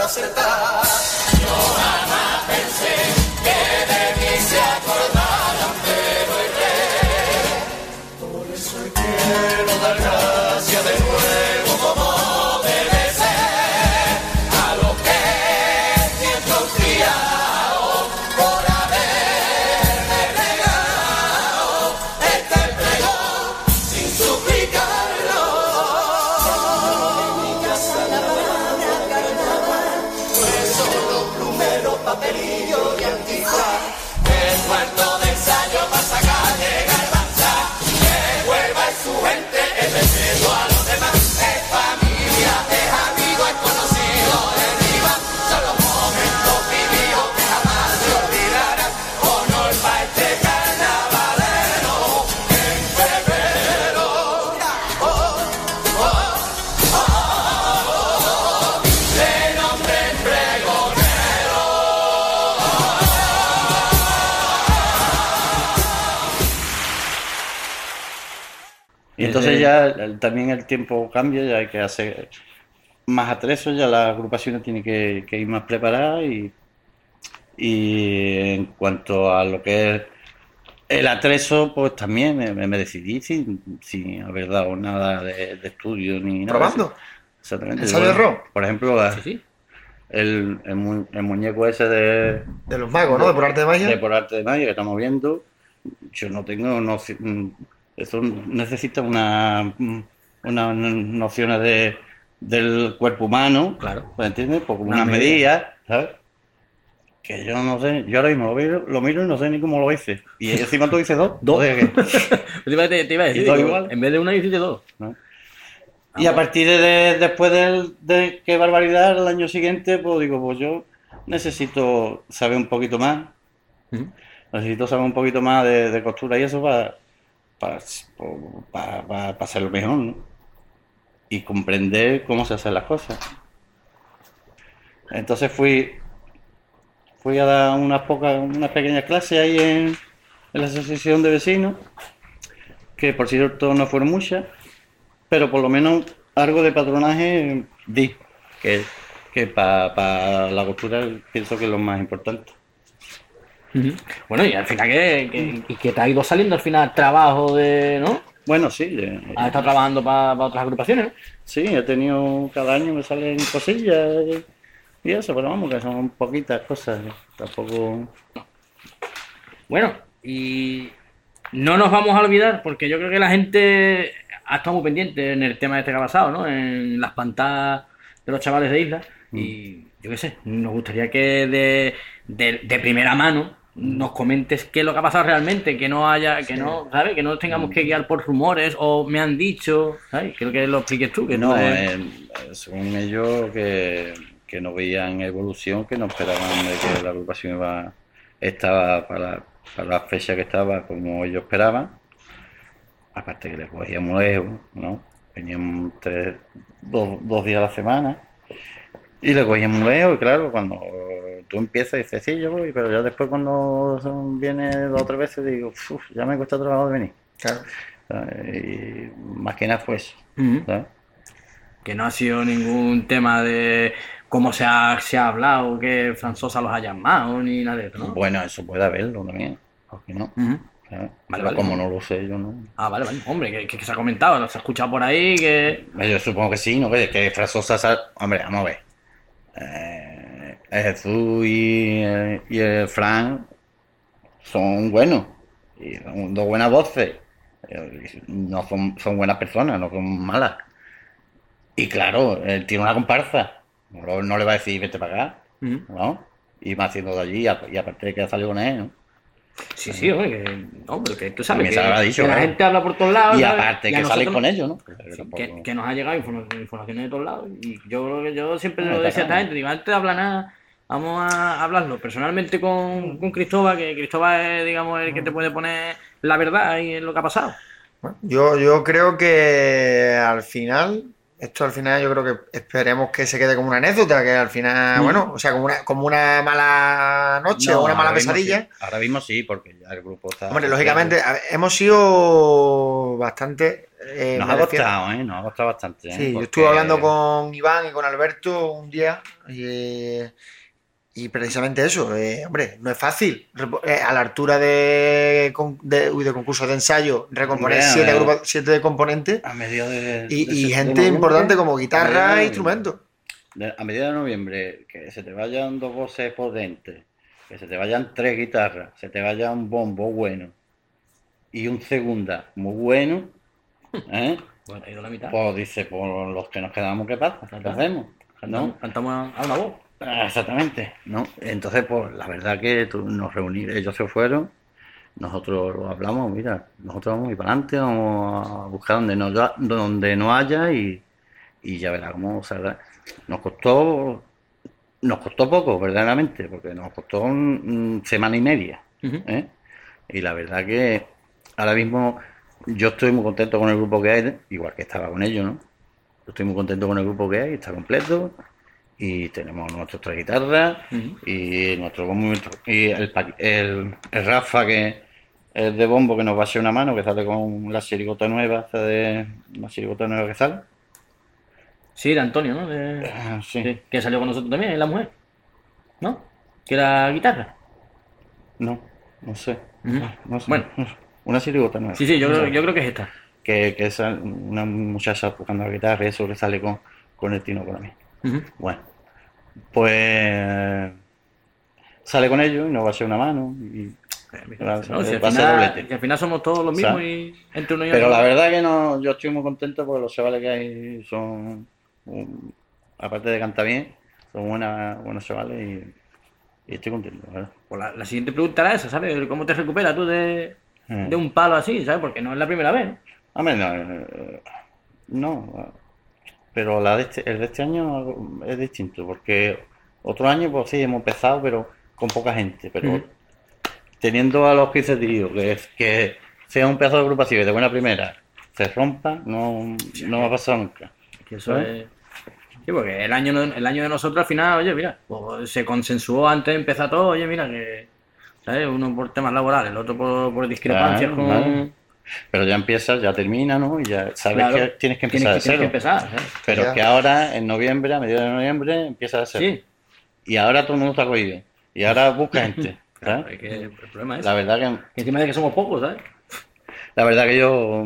Acertada. Yo jamás pensé que de mí se acordaran, pero erré. Por eso quiero dar gracias entonces ya el- también el tiempo cambia, ya hay que hacer más atrezo, ya las agrupaciones tienen que, que ir más preparadas y, y en cuanto a lo que es el atrezo, pues también me, me decidí sin, sin haber dado nada de, de estudio ni nada. Probando. Exactamente. Error. Por ejemplo, la- Sí, sí. el, el mu- el muñeco ese de, De los magos, ¿no? De por arte de magia. de por arte de magia que estamos viendo, yo no tengo mm, eso necesita una unas nociones de del cuerpo humano, Claro. ¿me entiendes? Porque Unas unas medidas, ¿sabes? Que yo no sé, yo ahora mismo lo miro, lo miro y no sé ni cómo lo hice. Y encima tú dices dos, Dos. Te iba, te- iba a decir, digo, igual. en vez de una hiciste dos. ¿no? Y a partir de después del- de, qué barbaridad el año siguiente, pues digo, pues yo necesito saber un poquito más. Necesito saber un poquito más de, de costura y eso para, para, para, para, hacerlo mejor. Y comprender cómo se hacen las cosas. Entonces fui, fui a dar unas pocas, unas pequeñas clases ahí en, la asociación de vecinos, que por cierto no fueron muchas, pero por lo menos algo de patronaje di, que, que para la costura pienso que es lo más importante. Bueno, y al final que, que, y que te ha ido saliendo al final trabajo de, ¿no? Bueno, sí, eh, Has estado trabajando para otras agrupaciones, ¿no? sí, he tenido cada año me salen cosillas y, y eso, pero vamos, que son poquitas cosas, tampoco... Bueno, y no nos vamos a olvidar, porque yo creo que la gente ha estado muy pendiente en el tema este que ha pasado, ¿no? En las pantallas de los chavales de Isla. Y yo qué sé, nos gustaría que de, de, de primera mano nos comentes qué es lo que ha pasado realmente, que no haya, que no, ¿sabes? Que no tengamos que guiar por rumores o me han dicho, ¿sabes? Creo que lo expliques tú, que No, eh, según ellos que, que no veían evolución, que no esperaban de que la agrupación iba, estaba para, para la fecha que estaba como ellos esperaban. Aparte que les cogíamos lejos, ¿no? Venían tres, dos, dos días a la semana. Y le cogíamos lejos, y claro, cuando tú empiezas y dices, sí, yo voy, pero ya después cuando son- viene dos o tres veces digo, "Uf, ya me cuesta trabajo de venir. Claro. Y más que nada fue eso. Que no ha sido ningún tema de cómo se ha, se ha hablado, que Franzosa los ha llamado, ni nada de eso, ¿no? Bueno, eso puede haberlo también, ¿por qué no? Ujú. ¿sabes? Vale, Pero vale. como no lo sé, yo no. Ah, vale, vale. Hombre, que, que se ha comentado, se ha escuchado por ahí, que... Yo supongo que sí, ¿no? Que, que Frasosa, sa- hombre, vamos a ver. Eh, Jesús y, eh, y el Fran son buenos, y son dos buenas voces. Eh, No son, son buenas personas, no son malas. Y claro, él tiene una comparsa. No, no le va a decir, vete para acá. ¿no? Y más haciendo de allí, y aparte de que ha salido con él, ¿no? Sí, sí, hombre, que... No, pero que tú sabes que, dicho, la gente habla por todos lados, Y ¿sabes? aparte Y que nosotros- con ellos, ¿no? Sí, que, que nos ha llegado informa- informaciones de todos lados y yo creo que yo siempre lo decía a esta gente, digo, antes de hablar nada, vamos a hablarlo personalmente con, con Cristóbal, que Cristóbal es, digamos, el que te puede poner la verdad y en lo que ha pasado. Yo, yo creo que al final, esto al final yo creo que esperemos que se quede como una anécdota, que al final, Mm. bueno, o sea, como una, como una mala noche No, o una mala mismo pesadilla. sí. Ahora mismo sí, porque ya el grupo está. Hombre, lógicamente, a ver, hemos sido bastante... eh, Nos ha costado, ¿eh? Nos ha costado bastante. ¿eh? Sí, yo estuve hablando con Iván y con Alberto un día y, y precisamente eso, eh, hombre, no es fácil eh, a la altura de, de, uy, de concursos de ensayo recomponer siete, grupos, siete componentes A mediados de. y, de y gente importante como guitarra e instrumentos. de- A mediados de noviembre, que se te vayan dos voces potentes, que se te vayan tres guitarras, se te vaya un bombo bueno y un segunda muy bueno, ¿eh? Bueno, ha ido la mitad. Pues dice, por los que nos quedamos, ¿qué pasa? ¿Qué hacemos? Cantamos a una voz. Ah, Exactamente, ¿no? Entonces, pues la verdad que tú- nos reunimos, ellos se fueron, nosotros lo hablamos, mira, nosotros vamos a ir para adelante, vamos a buscar donde no, donde no haya y, y ya verá cómo saldrá. Nos costó, nos costó poco, verdaderamente, porque nos costó mm, semana y media. ¿eh? Y la verdad que ahora mismo yo estoy muy contento con el grupo que hay, igual que estaba con ellos, ¿no? Yo estoy muy contento con el grupo que hay, está completo y tenemos nuestras tres guitarras Ujú. y nuestro bombo y el, el, el Rafa que es de bombo que nos va a hacer una mano que sale con la chirigota nueva de la chirigota nueva que sale Sí, de Antonio, ¿no? De- Ah, sí. sí, que salió con nosotros también, es la mujer. ¿No? Que era guitarra. no no sé no sé Bueno. una chirigota nueva Sí, sí, yo creo, yo creo que es esta. que, que es una muchacha tocando la guitarra y eso que sale con, con el tino con mí. Bueno, pues sale con ellos y nos va a hacer una mano. y- a ser- No, si al, a ser final, si al final somos todos los O sea, mismos y entre uno y Pero otro. la verdad que no, yo estoy muy contento porque los chavales que hay son, aparte de cantar bien, son buenas, buenos chavales y, y estoy contento. Pues la, la siguiente pregunta era esa, ¿sabes? ¿Cómo te recuperas tú de, Mm. de un palo así, ¿sabes? Porque no es la primera vez. ¿no? Hombre, no, eh, no, pero la de este, el de este año es distinto, porque otro año pues sí hemos empezado, pero con poca gente, pero teniendo a los que se que, es- que sea un pedazo de agrupación y de buena primera se rompa, no, no va a pasar nunca. Que eso es... Sí, porque el año, el año de nosotros al final, oye, mira, pues, se consensuó antes de empezar todo, oye, mira, que, ¿sabes? Uno por temas laborales, el otro por, por discrepancias Claro, con... Pero ya empiezas, ya termina, ¿no? Y ya sabes Claro, que tienes que empezar tienes de que, tienes que cero. empezar, ¿sabes? Pero Ya. que ahora, en noviembre, a mediados de noviembre, empieza a ser. Sí, Y ahora todo el mundo está cogido. Y ahora busca gente. claro, que el problema es La verdad que que encima de que somos pocos, ¿sabes? La verdad que yo,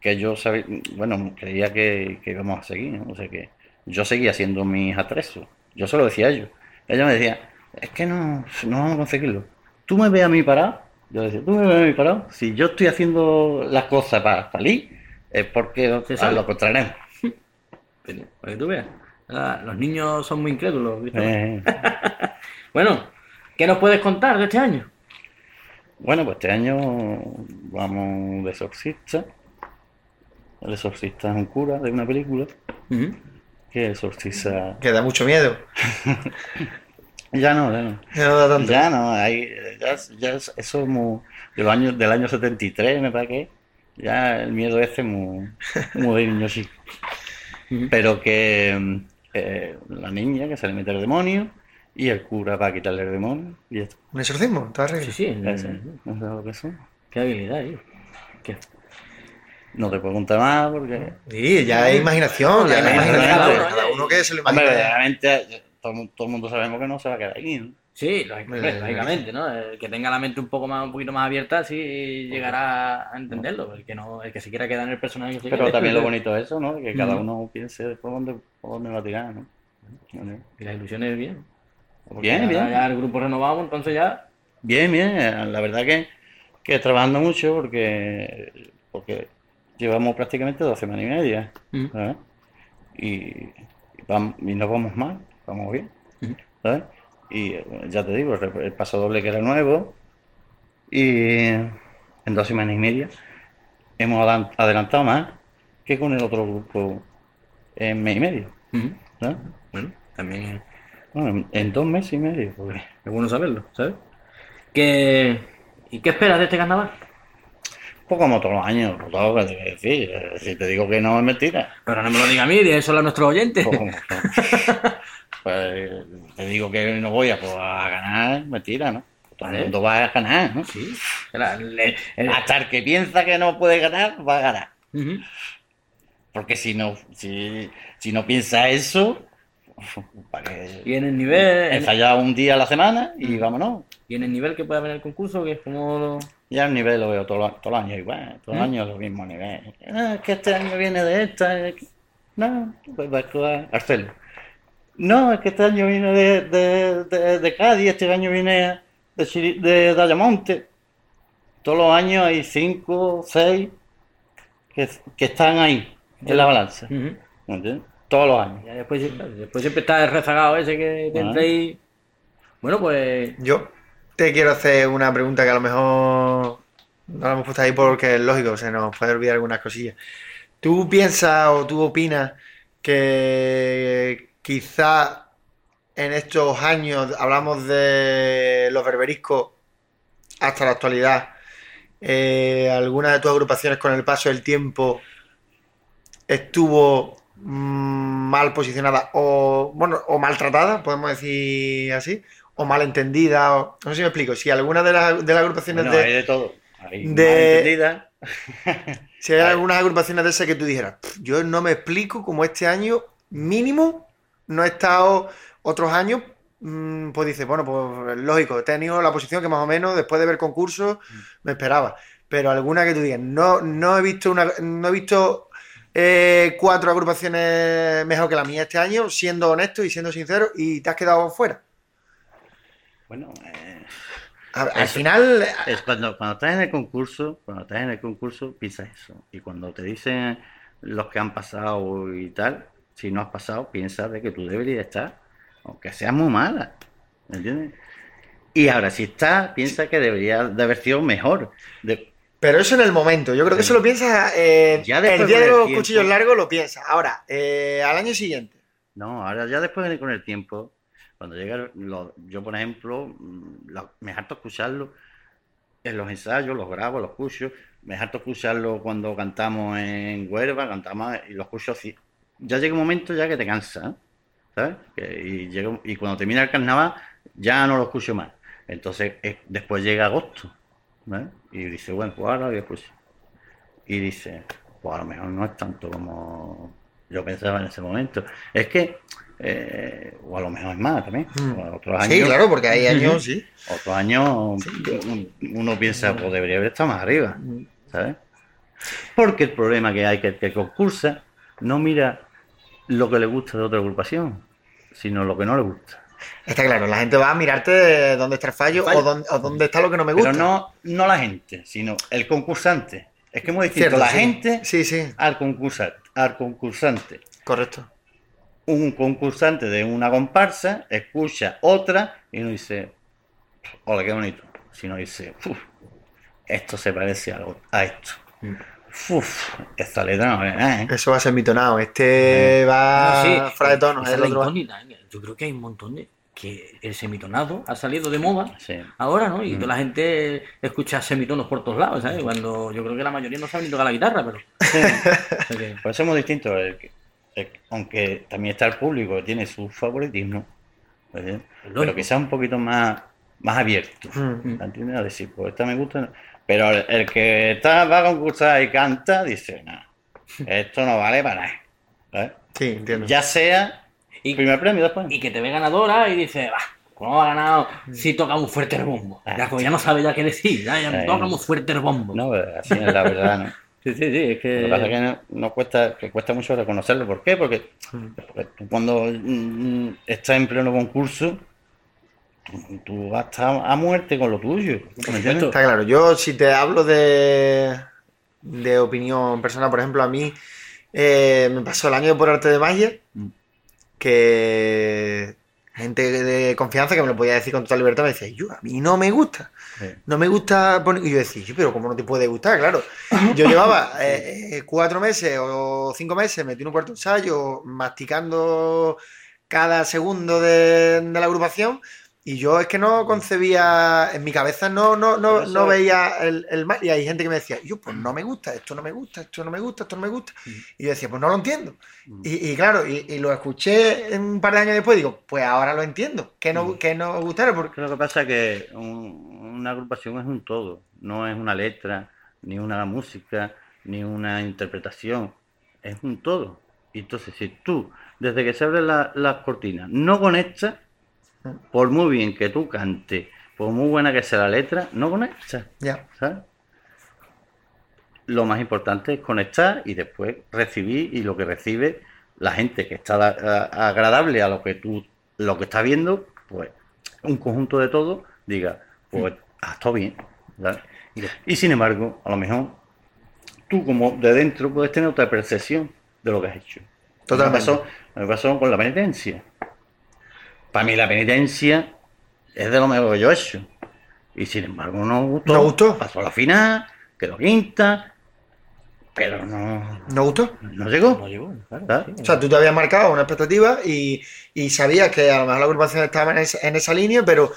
que yo sabía, bueno, creía que, que íbamos a seguir, ¿no? O sea que yo seguía haciendo mis atresos. Yo se lo decía a ellos. Ella me decía, es que no, no vamos a conseguirlo. Tú me ves a mí parado. Yo decía, tú me ves a mí parado. Si yo estoy haciendo las cosas para salir, es porque lo contrario. Para que tú veas. Ah, Los niños son muy incrédulos, ¿viste? Eh, Bueno, ¿qué nos puedes contar de este año? bueno, pues este año vamos de exorcista. El exorcista es un cura de una película que exorciza... Que da mucho miedo. Ya no, ya no. No da tanto. Ya no, hay, ya, ya es- eso es muy, de los años, del año 73, me parece que ya el miedo ese es muy, muy de niño. Ujú. Pero que eh, la niña que se le mete el demonio y el cura para quitarle el demonio y esto. ¿Un exorcismo? ¿Toda regla? Sí, sí, Ese, no sé lo que son. qué habilidad, tío. Qué- No te puedo contar más porque... Sí, ya hay imaginación, ya hay imaginación. Cada, uno que se lo Hombre, imagine. Todo, el mu- todo el mundo sabemos que no se va a quedar aquí, ¿no? Sí, lógicamente, lógicamente, ¿no? El que tenga la mente un poco más, un poquito más abierta, sí llegará a entenderlo. El que no, el que se quiera quedar en el personaje Pero también lo pues, bonito es eso, ¿no? Que cada uno piense por dónde, por dónde va a tirar, ¿no? Y las ilusiones bien. Porque Bien, ahora bien. Ya el grupo renovado, entonces ya. Bien, bien, eh, la verdad que, que trabajando mucho porque, porque llevamos prácticamente dos semanas y media. ¿sabes? Y, y, vamos, y no vamos mal, vamos bien. ¿sabes? Y eh, ya te digo, el, paso doble que era nuevo y en dos semanas y media hemos adelantado más que con el otro grupo en mes y medio. Bueno, también Bueno, en, dos meses y medio, porque es bueno saberlo, ¿sabes? ¿Qué, ¿Y qué esperas de este carnaval? Pues como todos los años, lo que te voy a decir. Eh, Si te digo que no es mentira. Pero no me lo diga a mí, díselo a nuestros oyentes. Pues, pues, te digo que no voy a, pues, a ganar, mentira, ¿no? Todo el mundo va a ganar, ¿no? Sí. Le- el- Hasta el que piensa que no puede ganar, va a ganar. Porque si no, si, si no piensa eso, para que Y en el nivel. en- ensaya un día a la semana y vámonos. y en el nivel que puede haber en el concurso, que es como. lo- Ya el nivel lo veo todos los todos los años igual, todos los ¿Mm? años lo mismo nivel. Ah, es que este año viene de esta. No, pues va a actuar Arcelo. No, es que este año viene de, de, de, de Cádiz, este año viene de, Chiri- de Dayamonte. Todos los años hay cinco, seis que, que están ahí, en la balanza. ¿me entiendes? Todos los años. Ya después, después siempre está el rezagado ese que, que Ah. entra ahí. Bueno, pues. Yo te quiero hacer una pregunta que a lo mejor no la hemos puesto ahí porque es lógico, se nos puede olvidar algunas cosillas. ¿Tú piensas o tú opinas que quizá en estos años, hablamos de los berberiscos hasta la actualidad, eh, alguna de tus agrupaciones con el paso del tiempo estuvo mm, mal posicionada o bueno o maltratada, podemos decir así, o mal entendida, o, no sé si me explico, si alguna de las, de las agrupaciones Bueno, de, hay de todo. Hay de- si hay. algunas agrupaciones de esas que tú dijeras, "Pff, yo no me explico cómo este año mínimo no he estado otros años, mm, pues dice, bueno, pues lógico, he tenido la posición que más o menos después de ver concursos me esperaba, pero alguna que tú digas, no, no he visto una, no he visto eh, cuatro agrupaciones mejor que la mía este año, siendo honesto y siendo sincero, y te has quedado fuera. Bueno, eh, A- al Eso. final, Es cuando, cuando estás en el concurso, cuando estás en el concurso, piensas eso. Y cuando te dicen los que han pasado y tal, si no has pasado, piensas de que tú deberías estar, aunque seas muy mala. ¿Me entiendes? Y ahora, si estás, piensa que debería de haber sido mejor. De- Pero eso en el momento, yo creo que eso lo piensas eh, Ya después el día de los tiempo. cuchillos largos lo piensas. Ahora, eh, al año siguiente. no, ahora ya después de- con el tiempo, cuando llega, lo- yo por ejemplo, mm, lo- me harto escucharlo en los ensayos, los grabo, los escucho. Me harto escucharlo cuando cantamos en Huelva, cantamos y lo escucho ya llega un momento ya que te cansa. ¿sabes? Y, llega- y cuando termina el carnaval ya no lo escucho más. Entonces después llega agosto, ¿vale? Y dice, bueno, pues ahora voy a escuchar. Y dice, pues a lo mejor no es tanto como yo pensaba en ese momento. Es que, eh, o a lo mejor es más también. Mm. O Otros años, Sí, claro, porque hay años, sí. otros años uno piensa, pues debería haber estado más arriba, ¿sabes? Porque el problema que hay que el que concursa no mira lo que le gusta de otra agrupación, sino lo que no le gusta. Está claro, la gente va a mirarte dónde está el fallo, Fallo. O, dónde, o dónde está lo que no me gusta. Pero no, no la gente, sino el concursante. Es que es muy distinto Cierto, la sí. gente Sí, sí, al concursante. Al concursante. correcto. Un concursante de una comparsa escucha otra y uno dice, hola, qué bonito. Si no dice, "Uf, esto se parece a, lo- a esto. Uf, esta letra no es nada, ¿eh? Eso va a ser mitonado. Este va No, sí, fuera de tono. es la incógnita. ¿eh? Yo creo que hay un montón de. que el semitonado ha salido de moda Sí. ahora, ¿no? Y toda la gente escucha semitonos por todos lados, ¿sabes? Cuando yo creo que la mayoría no sabe ni tocar la guitarra, pero. O sea que- Por eso es muy distinto. el que- el- aunque también está el público que tiene su favoritismo, pero sea un poquito más, más abierto. Mm. ¿Entiendes? A decir, pues esta me gusta. Pero el, el que está, va a concursar y canta, dice, no, esto no vale para nada. ¿sabes? Sí, entiendo. Ya sea Y- primer premio después. y que te ve ganadora y dice, va, ¿cómo ha ganado? Si toca muy fuerte el bombo. Ya, como ya no sabe ya qué decir, ya, ya Eh. toca muy fuerte el bombo. No, así es la verdad, ¿no? Sí, sí, sí, es que. Lo que pasa es que no, no cuesta, que cuesta mucho reconocerlo. ¿Por qué? Porque, porque tú cuando mm, estás en pleno concurso, tú, tú vas a estar a muerte con lo tuyo. Está claro. Yo, si te hablo de, de opinión personal, por ejemplo, a mí eh, me pasó el año por arte de magia Mm. que gente de confianza que me lo podía decir con total libertad me decía, yo, a mí no me gusta. Sí. No me gusta poner... Y yo decía, "Yo, pero ¿cómo no te puede gustar? Claro. Yo llevaba eh, eh, cuatro meses o cinco meses metí en un cuarto ensayo masticando cada segundo de, de la agrupación y yo es que no concebía, en mi cabeza no, no, no, no veía el, el mal. Y hay gente que me decía, yo, pues no me gusta, esto no me gusta, esto no me gusta, esto no me gusta. Y yo decía, pues no lo entiendo. Y, y claro, y, y lo escuché un par de años después y digo, pues ahora lo entiendo, que no, que no gustara, porque... Lo que pasa es que un- una agrupación es un todo, no es una letra, ni una música, ni una interpretación, es un todo. Y entonces, si tú, desde que se abren la- las cortinas, no conectas, por muy bien que tú cantes, por muy buena que sea la letra, no conectas, Ya. ¿sabes? Lo más importante es conectar y después recibir y lo que recibe la gente que está agradable a lo que tú lo que estás viendo, pues un conjunto de todo diga, pues ha estado bien. Y sin embargo, a lo mejor tú como de dentro puedes tener otra percepción de lo que has hecho. Totalmente. Me pasó, me pasó con la penitencia. Para mí la penitencia es de lo mejor que yo he hecho. Y sin embargo no gustó. ¿No gustó? Pasó a la final, quedó quinta, pero no, ¿No gustó? no llegó. No llegó, claro. sí. O sea, tú te habías marcado una expectativa y, y sabías que a lo mejor la agrupación estaba en esa, en esa línea, pero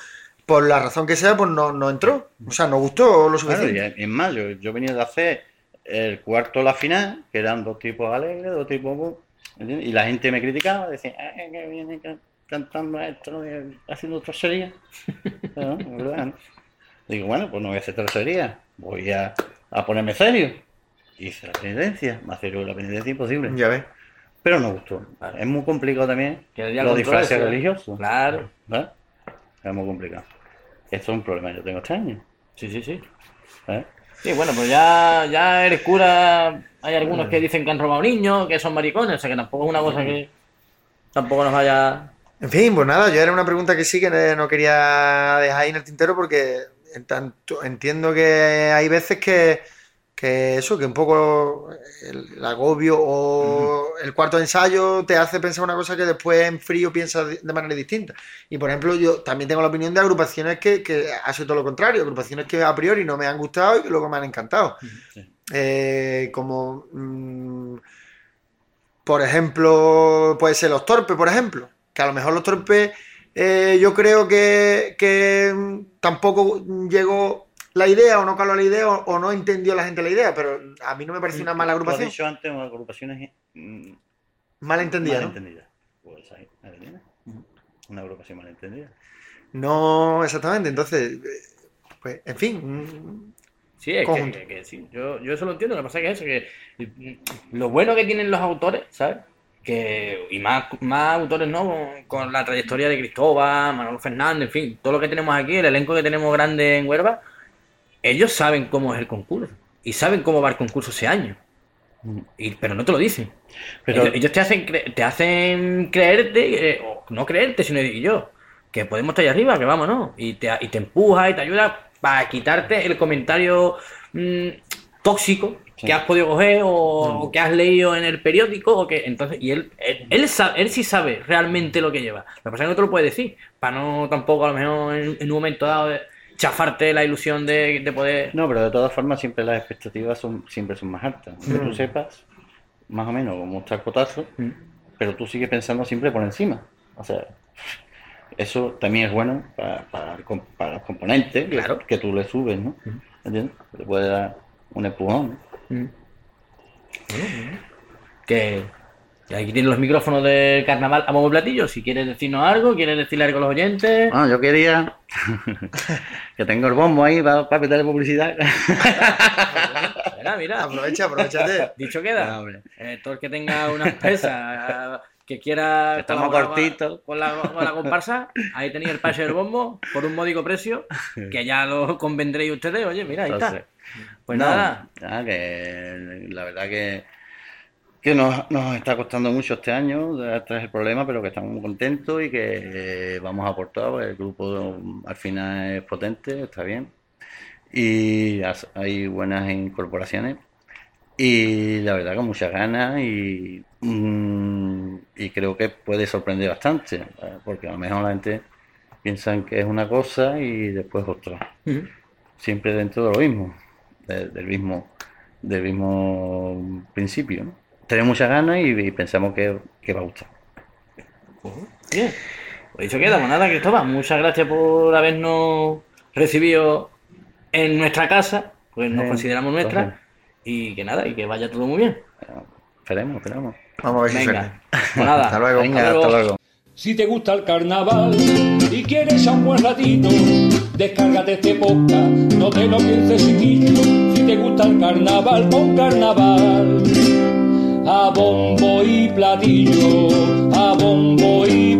por la razón que sea, pues no, no entró. O sea, no gustó lo Claro, suficiente. y es más, yo, yo venía de hacer el cuarto de la final, que eran dos tipos alegres, dos tipos... Y la gente me criticaba, decía, "Ah, que viene ca- cantando esto, ¿no? Y haciendo trocería. No, es verdad, ¿no? Digo, bueno, pues no voy a hacer trocería, voy a, a ponerme serio. Hice la penitencia, más serio que la penitencia imposible. Ya ves. Pero no gustó. Es muy complicado también los disfraces eso, ¿eh? religiosos. Claro. ¿verdad? Es muy complicado. Esto es un problema yo tengo este año. Sí, sí, sí. ¿sabes? Sí, bueno, pues ya, ya eres cura. Hay algunos que dicen que han robado niños, que son maricones, o sea que tampoco es una cosa que tampoco nos vaya. En fin, pues nada, yo era una pregunta que sí que no quería dejar ahí en el tintero porque en tanto, entiendo que hay veces que, que eso, que un poco el, el agobio o el cuarto ensayo te hace pensar una cosa que después en frío piensas de manera distinta. Y por ejemplo, yo también tengo la opinión de agrupaciones que, que ha sido todo lo contrario, agrupaciones que a priori no me han gustado y que luego me han encantado. Sí. Eh, como, mm, por ejemplo, puede ser los torpes, por ejemplo. Que a lo mejor los torpes, eh, yo creo que, que mm, tampoco llegó la idea o no caló la idea o, o no entendió la gente la idea, pero a mí no me parece una mala agrupación. dicho antes agrupaciones mm, Malentendida, ¿no? Malentendida. Pues ahí, ahí lo tienes. Una agrupación malentendida. No, exactamente. Entonces, eh, pues, en fin. mm, Sí, es que, Conjunto. que- que sí. Yo, yo eso lo entiendo. Lo que pasa es que eso, que mm, lo bueno que tienen los autores, ¿sabes? Que, y más, más autores, ¿no? Con, la trayectoria de Cristóbal, Manolo Fernández, en fin, todo lo que tenemos aquí, el elenco que tenemos grande en Huelva, ellos saben cómo es el concurso y saben cómo va el concurso ese año. Y- pero no te lo dicen. Pero- ellos, ellos te hacen te hacen creerte, eh, o no creerte, sino decir yo, que podemos estar ahí arriba, que vamos, ¿no? Y te, y te empuja y te ayuda para quitarte el comentario mm, tóxico Sí. que has podido coger o, o que has leído en el periódico o que entonces y él él, él, sí sabe realmente lo que lleva lo que pasa es que no te lo puede decir para no tampoco a lo mejor en, en un momento dado de chafarte la ilusión de, de poder No, pero de todas formas siempre las expectativas son siempre son más altas. Que Mm. tú sepas más o menos cómo está el cotazo, Mm. pero tú sigues pensando siempre por encima. O sea, eso también es bueno para, los componentes que- Claro. que, tú le subes, ¿no? ¿Entiendes? Te puede dar un empujón. Mm. Que aquí tienen los micrófonos del carnaval a bombo y platillo. Si quieres decirnos algo, quieres decirle algo a los oyentes. Bueno, yo quería que tengo el bombo ahí para, para meterle publicidad. Mira, mira. Aprovecha, aprovechate. Dicho queda. No. Eh, todo el que tenga una empresa que quiera estamos cortitos. con la, con la comparsa, ahí tenéis el pase del bombo por un módico precio, que ya lo convendréis ustedes. Oye, mira, ahí está. Pues no, nada, nada, que la verdad que, que nos, nos está costando mucho este año tras el problema, pero que estamos muy contentos y que eh, vamos a aportar. porque El grupo al final es potente, está bien. Y hay buenas incorporaciones. Y la verdad con muchas ganas y, mm, y creo que puede sorprender bastante, porque a lo mejor la gente piensa que es una cosa y después otra siempre dentro de lo mismo, de- del mismo, del mismo principio. ¿no? Tenemos muchas ganas y, y pensamos que, que va a gustar. Bien. Pues dicho queda, pues nada, Cristóbal, muchas gracias por habernos recibido en nuestra casa, pues nos Eh, consideramos nuestra, y que nada, y que vaya todo muy bien. Esperemos, esperemos. Vamos a ver si pues nada, Hasta luego. Venga, Hasta hasta luego. luego. Si te gusta el carnaval y quieres a un buen ratito, descárgate este podcast, no te lo pienses chiquito. Si te gusta el carnaval, pon carnaval. A bombo y platillo, a bombo y